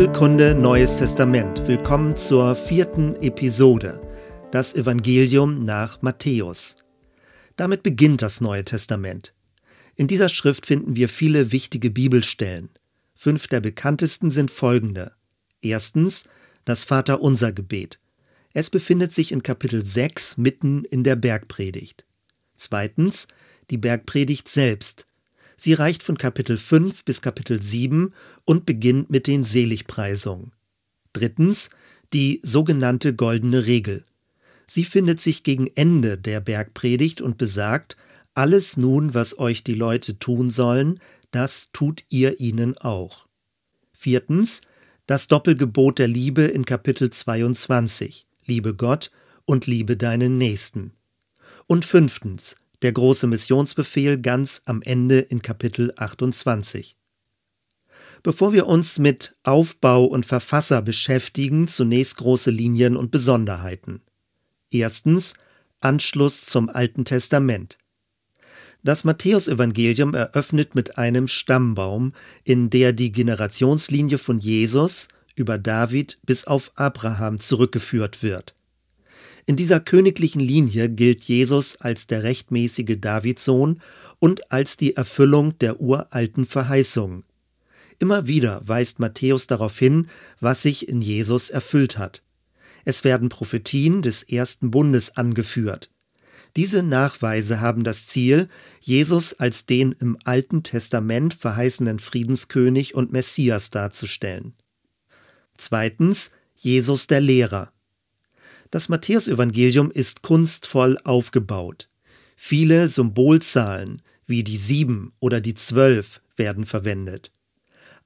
Bibelkunde Neues Testament. Willkommen zur vierten Episode, das Evangelium nach Matthäus. Damit beginnt das Neue Testament. In dieser Schrift finden wir viele wichtige Bibelstellen. Fünf der bekanntesten sind folgende. Erstens das Vaterunser Gebet. Es befindet sich in Kapitel 6 mitten in der Bergpredigt. Zweitens die Bergpredigt selbst. Sie reicht von Kapitel 5 bis Kapitel 7 und beginnt mit den Seligpreisungen. Drittens die sogenannte goldene Regel. Sie findet sich gegen Ende der Bergpredigt und besagt, alles nun, was euch die Leute tun sollen, das tut ihr ihnen auch. Viertens das Doppelgebot der Liebe in Kapitel 22. Liebe Gott und liebe deinen Nächsten. Und fünftens der große Missionsbefehl ganz am Ende in Kapitel 28. Bevor wir uns mit Aufbau und Verfasser beschäftigen, zunächst große Linien und Besonderheiten. Erstens Anschluss zum Alten Testament. Das Matthäusevangelium eröffnet mit einem Stammbaum, in der die Generationslinie von Jesus über David bis auf Abraham zurückgeführt wird. In dieser königlichen Linie gilt Jesus als der rechtmäßige Davidssohn und als die Erfüllung der uralten Verheißung. Immer wieder weist Matthäus darauf hin, was sich in Jesus erfüllt hat. Es werden Prophetien des ersten Bundes angeführt. Diese Nachweise haben das Ziel, Jesus als den im Alten Testament verheißenen Friedenskönig und Messias darzustellen. Zweitens Jesus der Lehrer. Das Matthäusevangelium ist kunstvoll aufgebaut. Viele Symbolzahlen wie die sieben oder die zwölf werden verwendet.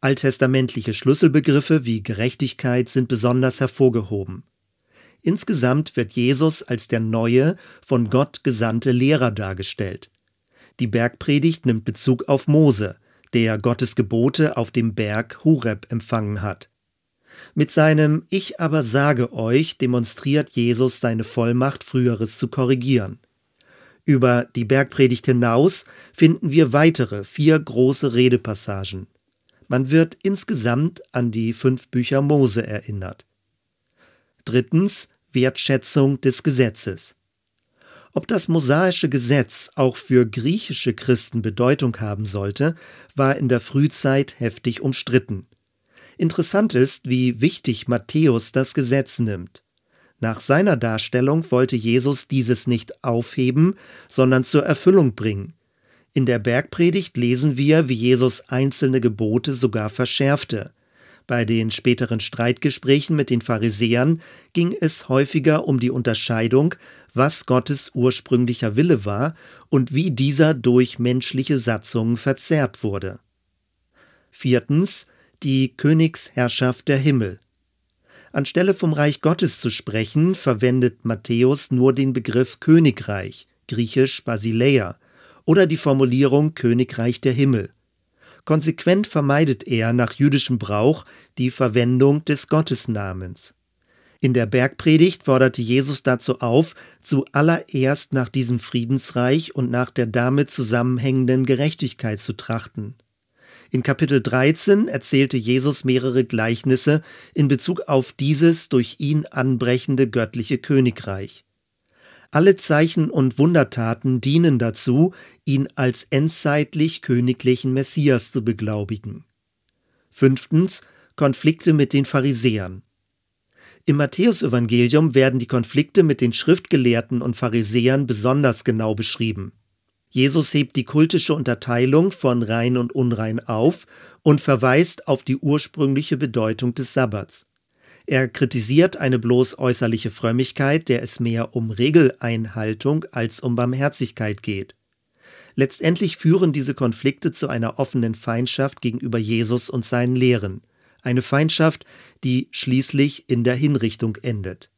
Alttestamentliche Schlüsselbegriffe wie Gerechtigkeit sind besonders hervorgehoben. Insgesamt wird Jesus als der neue, von Gott gesandte Lehrer dargestellt. Die Bergpredigt nimmt Bezug auf Mose, der Gottes Gebote auf dem Berg Horeb empfangen hat. Mit seinem Ich aber sage euch demonstriert Jesus seine Vollmacht, Früheres zu korrigieren. Über die Bergpredigt hinaus finden wir weitere vier große Redepassagen. Man wird insgesamt an die fünf Bücher Mose erinnert. Drittens Wertschätzung des Gesetzes. Ob das mosaische Gesetz auch für griechische Christen Bedeutung haben sollte, war in der Frühzeit heftig umstritten. Interessant ist, wie wichtig Matthäus das Gesetz nimmt. Nach seiner Darstellung wollte Jesus dieses nicht aufheben, sondern zur Erfüllung bringen. In der Bergpredigt lesen wir, wie Jesus einzelne Gebote sogar verschärfte. Bei den späteren Streitgesprächen mit den Pharisäern ging es häufiger um die Unterscheidung, was Gottes ursprünglicher Wille war und wie dieser durch menschliche Satzungen verzerrt wurde. Viertens die Königsherrschaft der Himmel. Anstelle vom Reich Gottes zu sprechen, verwendet Matthäus nur den Begriff Königreich, griechisch Basileia, oder die Formulierung Königreich der Himmel. Konsequent vermeidet er nach jüdischem Brauch die Verwendung des Gottesnamens. In der Bergpredigt forderte Jesus dazu auf, zuallererst nach diesem Friedensreich und nach der damit zusammenhängenden Gerechtigkeit zu trachten. In Kapitel 13 erzählte Jesus mehrere Gleichnisse in Bezug auf dieses durch ihn anbrechende göttliche Königreich. Alle Zeichen und Wundertaten dienen dazu, ihn als endzeitlich königlichen Messias zu beglaubigen. Fünftens Konflikte mit den Pharisäern. Im Matthäusevangelium werden die Konflikte mit den Schriftgelehrten und Pharisäern besonders genau beschrieben. Jesus hebt die kultische Unterteilung von rein und unrein auf und verweist auf die ursprüngliche Bedeutung des Sabbats. Er kritisiert eine bloß äußerliche Frömmigkeit, der es mehr um Regeleinhaltung als um Barmherzigkeit geht. Letztendlich führen diese Konflikte zu einer offenen Feindschaft gegenüber Jesus und seinen Lehren, eine Feindschaft, die schließlich in der Hinrichtung endet.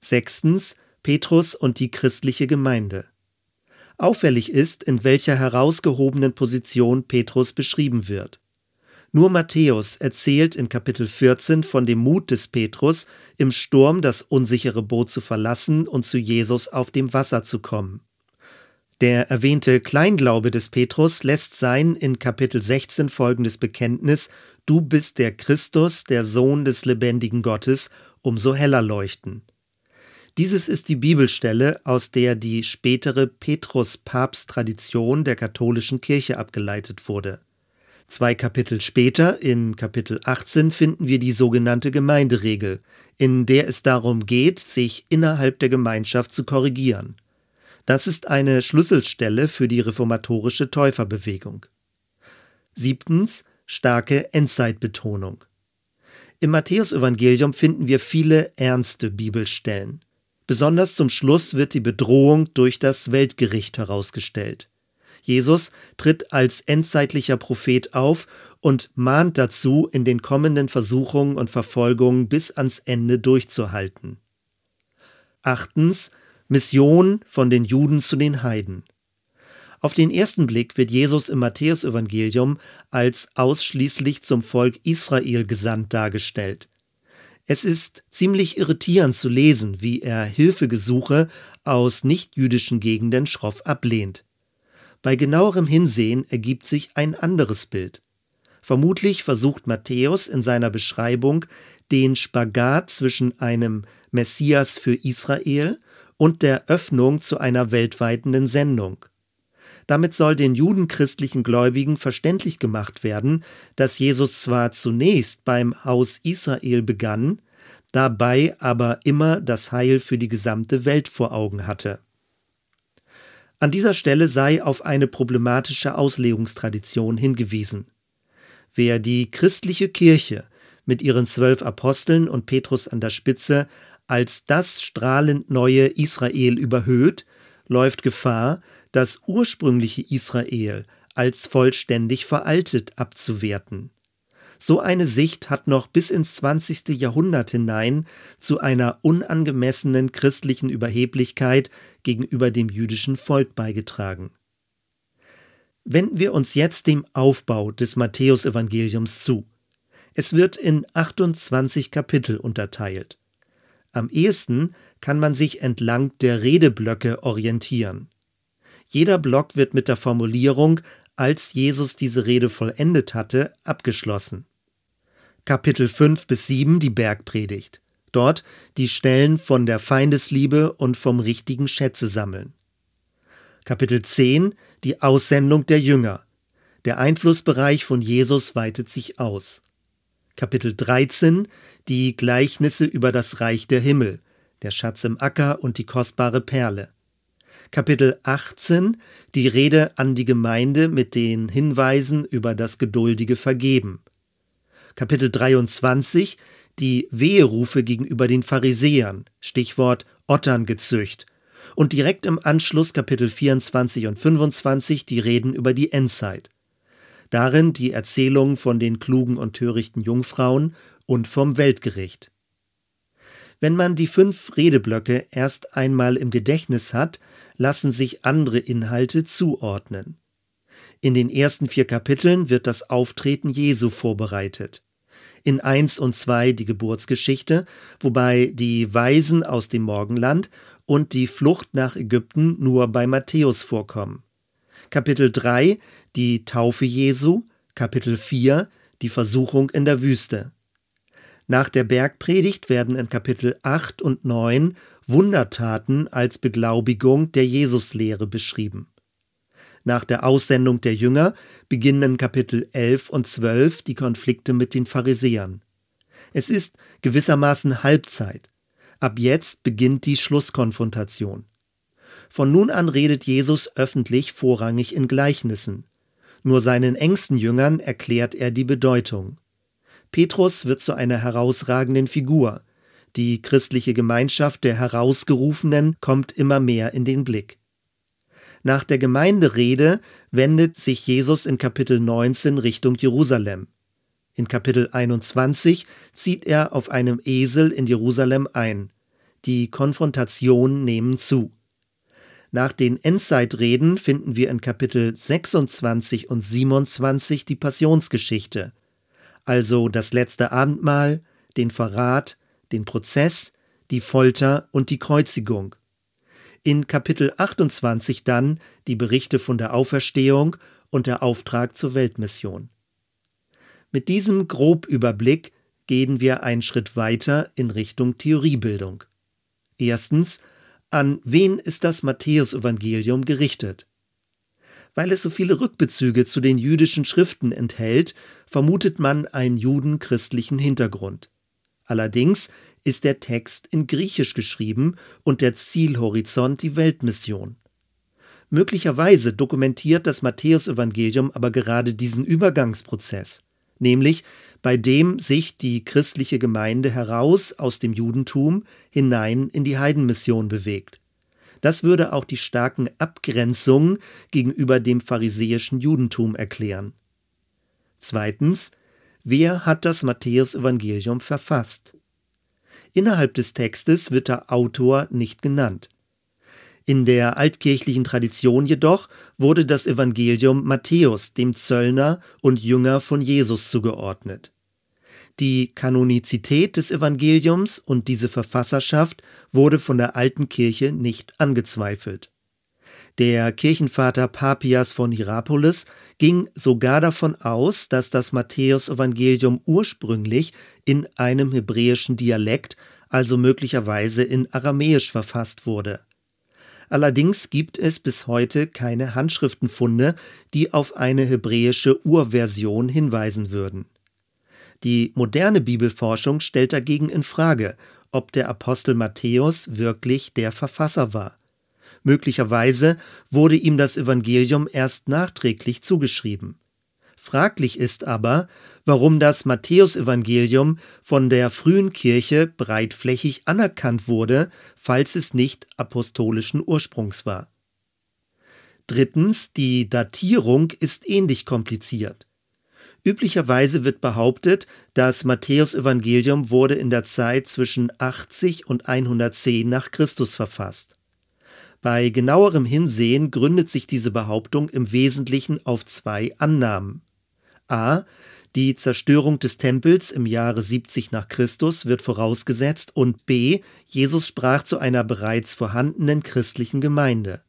Sechstens Petrus und die christliche Gemeinde. Auffällig ist, in welcher herausgehobenen Position Petrus beschrieben wird. Nur Matthäus erzählt in Kapitel 14 von dem Mut des Petrus, im Sturm das unsichere Boot zu verlassen und zu Jesus auf dem Wasser zu kommen. Der erwähnte Kleinglaube des Petrus lässt sein in Kapitel 16 folgendes Bekenntnis Du bist der Christus, der Sohn des lebendigen Gottes, umso heller leuchten. Dieses ist die Bibelstelle, aus der die spätere Petrus-Papst-Tradition der katholischen Kirche abgeleitet wurde. Zwei Kapitel später, in Kapitel 18, finden wir die sogenannte Gemeinderegel, in der es darum geht, sich innerhalb der Gemeinschaft zu korrigieren. Das ist eine Schlüsselstelle für die reformatorische Täuferbewegung. Siebtens starke Endzeitbetonung. Im Matthäusevangelium finden wir viele ernste Bibelstellen. Besonders zum Schluss wird die Bedrohung durch das Weltgericht herausgestellt. Jesus tritt als endzeitlicher Prophet auf und mahnt dazu, in den kommenden Versuchungen und Verfolgungen bis ans Ende durchzuhalten. Achtens Mission von den Juden zu den Heiden. Auf den ersten Blick wird Jesus im Matthäusevangelium als ausschließlich zum Volk Israel gesandt dargestellt. Es ist ziemlich irritierend zu lesen, wie er Hilfegesuche aus nichtjüdischen Gegenden schroff ablehnt. Bei genauerem Hinsehen ergibt sich ein anderes Bild. Vermutlich versucht Matthäus in seiner Beschreibung den Spagat zwischen einem Messias für Israel und der Öffnung zu einer weltweitenden Sendung. Damit soll den judenchristlichen Gläubigen verständlich gemacht werden, dass Jesus zwar zunächst beim Haus Israel begann, dabei aber immer das Heil für die gesamte Welt vor Augen hatte. An dieser Stelle sei auf eine problematische Auslegungstradition hingewiesen. Wer die christliche Kirche mit ihren zwölf Aposteln und Petrus an der Spitze als das strahlend neue Israel überhöht, läuft Gefahr, das ursprüngliche Israel als vollständig veraltet abzuwerten. So eine Sicht hat noch bis ins 20. Jahrhundert hinein zu einer unangemessenen christlichen Überheblichkeit gegenüber dem jüdischen Volk beigetragen. Wenden wir uns jetzt dem Aufbau des Matthäusevangeliums zu. Es wird in 28 Kapitel unterteilt. Am ehesten kann man sich entlang der Redeblöcke orientieren. Jeder Block wird mit der Formulierung als Jesus diese Rede vollendet hatte, abgeschlossen. Kapitel 5 bis 7 die Bergpredigt. Dort die Stellen von der Feindesliebe und vom richtigen Schätze sammeln. Kapitel 10 die Aussendung der Jünger. Der Einflussbereich von Jesus weitet sich aus. Kapitel 13 die Gleichnisse über das Reich der Himmel, der Schatz im Acker und die kostbare Perle. Kapitel 18 die Rede an die Gemeinde mit den Hinweisen über das geduldige Vergeben. Kapitel 23 die Weherufe gegenüber den Pharisäern, Stichwort Otterngezücht. Und direkt im Anschluss Kapitel 24 und 25 die Reden über die Endzeit. Darin die Erzählung von den klugen und törichten Jungfrauen und vom Weltgericht. Wenn man die fünf Redeblöcke erst einmal im Gedächtnis hat, lassen sich andere Inhalte zuordnen. In den ersten vier Kapiteln wird das Auftreten Jesu vorbereitet. In eins und zwei die Geburtsgeschichte, wobei die Weisen aus dem Morgenland und die Flucht nach Ägypten nur bei Matthäus vorkommen. Kapitel 3 die Taufe Jesu, Kapitel 4 die Versuchung in der Wüste. Nach der Bergpredigt werden in Kapitel 8 und 9 Wundertaten als Beglaubigung der Jesuslehre beschrieben. Nach der Aussendung der Jünger beginnen in Kapitel 11 und 12 die Konflikte mit den Pharisäern. Es ist gewissermaßen Halbzeit. Ab jetzt beginnt die Schlusskonfrontation. Von nun an redet Jesus öffentlich vorrangig in Gleichnissen. Nur seinen engsten Jüngern erklärt er die Bedeutung. Petrus wird zu einer herausragenden Figur. Die christliche Gemeinschaft der Herausgerufenen kommt immer mehr in den Blick. Nach der Gemeinderede wendet sich Jesus in Kapitel 19 Richtung Jerusalem. In Kapitel 21 zieht er auf einem Esel in Jerusalem ein. Die Konfrontationen nehmen zu. Nach den Endzeitreden finden wir in Kapitel 26 und 27 die Passionsgeschichte also das letzte Abendmahl, den Verrat, den Prozess, die Folter und die Kreuzigung. in Kapitel 28 dann die Berichte von der Auferstehung und der Auftrag zur Weltmission. Mit diesem Grobüberblick gehen wir einen Schritt weiter in Richtung Theoriebildung. Erstens, an wen ist das Matthäusevangelium gerichtet? Weil es so viele Rückbezüge zu den jüdischen Schriften enthält, vermutet man einen judenchristlichen Hintergrund. Allerdings ist der Text in Griechisch geschrieben und der Zielhorizont die Weltmission. Möglicherweise dokumentiert das Matthäusevangelium aber gerade diesen Übergangsprozess, nämlich bei dem sich die christliche Gemeinde heraus aus dem Judentum hinein in die Heidenmission bewegt. Das würde auch die starken Abgrenzungen gegenüber dem pharisäischen Judentum erklären. Zweitens, wer hat das Matthäusevangelium verfasst? Innerhalb des Textes wird der Autor nicht genannt. In der altkirchlichen Tradition jedoch wurde das Evangelium Matthäus, dem Zöllner und Jünger von Jesus, zugeordnet. Die Kanonizität des Evangeliums und diese Verfasserschaft wurde von der alten Kirche nicht angezweifelt. Der Kirchenvater Papias von Hierapolis ging sogar davon aus, dass das Matthäusevangelium ursprünglich in einem hebräischen Dialekt, also möglicherweise in Aramäisch verfasst wurde. Allerdings gibt es bis heute keine Handschriftenfunde, die auf eine hebräische Urversion hinweisen würden. Die moderne Bibelforschung stellt dagegen in Frage, ob der Apostel Matthäus wirklich der Verfasser war. Möglicherweise wurde ihm das Evangelium erst nachträglich zugeschrieben. Fraglich ist aber, warum das Matthäusevangelium von der frühen Kirche breitflächig anerkannt wurde, falls es nicht apostolischen Ursprungs war. Drittens, die Datierung ist ähnlich kompliziert. Üblicherweise wird behauptet, das Matthäusevangelium wurde in der Zeit zwischen 80 und 110 nach Christus verfasst. Bei genauerem Hinsehen gründet sich diese Behauptung im Wesentlichen auf zwei Annahmen. A. Die Zerstörung des Tempels im Jahre 70 nach Christus wird vorausgesetzt und b. Jesus sprach zu einer bereits vorhandenen christlichen Gemeinde.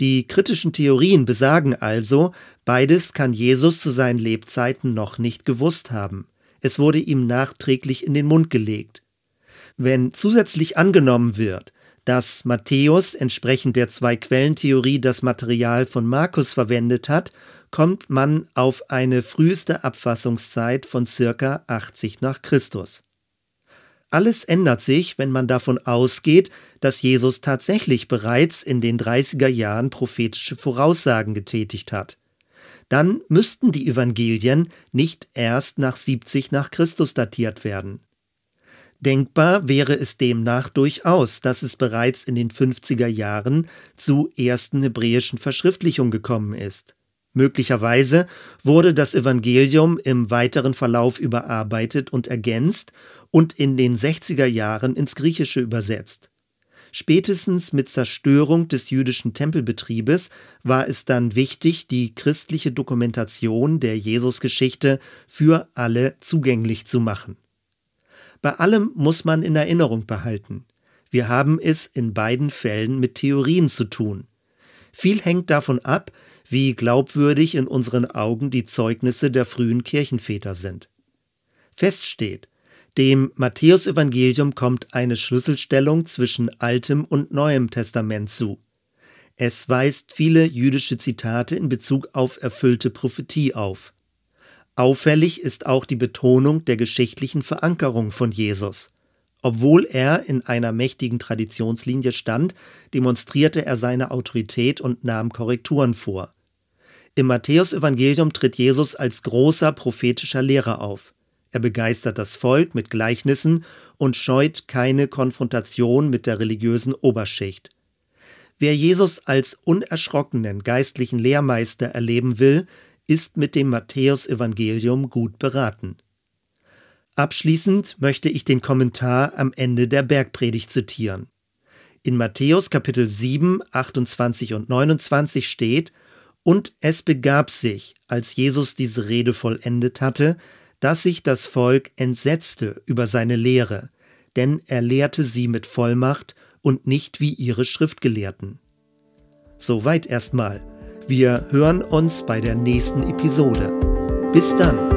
Die kritischen Theorien besagen also, beides kann Jesus zu seinen Lebzeiten noch nicht gewusst haben. Es wurde ihm nachträglich in den Mund gelegt. Wenn zusätzlich angenommen wird, dass Matthäus entsprechend der Zwei-Quellen-Theorie das Material von Markus verwendet hat, kommt man auf eine früheste Abfassungszeit von circa 80 nach Christus. Alles ändert sich, wenn man davon ausgeht, dass Jesus tatsächlich bereits in den 30er Jahren prophetische Voraussagen getätigt hat. Dann müssten die Evangelien nicht erst nach 70 nach Christus datiert werden. Denkbar wäre es demnach durchaus, dass es bereits in den 50er Jahren zu ersten hebräischen Verschriftlichungen gekommen ist. Möglicherweise wurde das Evangelium im weiteren Verlauf überarbeitet und ergänzt und in den 60er Jahren ins Griechische übersetzt. Spätestens mit Zerstörung des jüdischen Tempelbetriebes war es dann wichtig, die christliche Dokumentation der Jesusgeschichte für alle zugänglich zu machen. Bei allem muss man in Erinnerung behalten, wir haben es in beiden Fällen mit Theorien zu tun. Viel hängt davon ab, wie glaubwürdig in unseren Augen die Zeugnisse der frühen Kirchenväter sind. Fest steht, dem Matthäusevangelium kommt eine Schlüsselstellung zwischen Altem und Neuem Testament zu. Es weist viele jüdische Zitate in Bezug auf erfüllte Prophetie auf. Auffällig ist auch die Betonung der geschichtlichen Verankerung von Jesus. Obwohl er in einer mächtigen Traditionslinie stand, demonstrierte er seine Autorität und nahm Korrekturen vor. Im Matthäusevangelium tritt Jesus als großer prophetischer Lehrer auf. Er begeistert das Volk mit Gleichnissen und scheut keine Konfrontation mit der religiösen Oberschicht. Wer Jesus als unerschrockenen geistlichen Lehrmeister erleben will, ist mit dem Matthäusevangelium gut beraten. Abschließend möchte ich den Kommentar am Ende der Bergpredigt zitieren. In Matthäus Kapitel 7, 28 und 29 steht, Und es begab sich, als Jesus diese Rede vollendet hatte, dass sich das Volk entsetzte über seine Lehre, denn er lehrte sie mit Vollmacht und nicht wie ihre Schriftgelehrten. Soweit erstmal. Wir hören uns bei der nächsten Episode. Bis dann.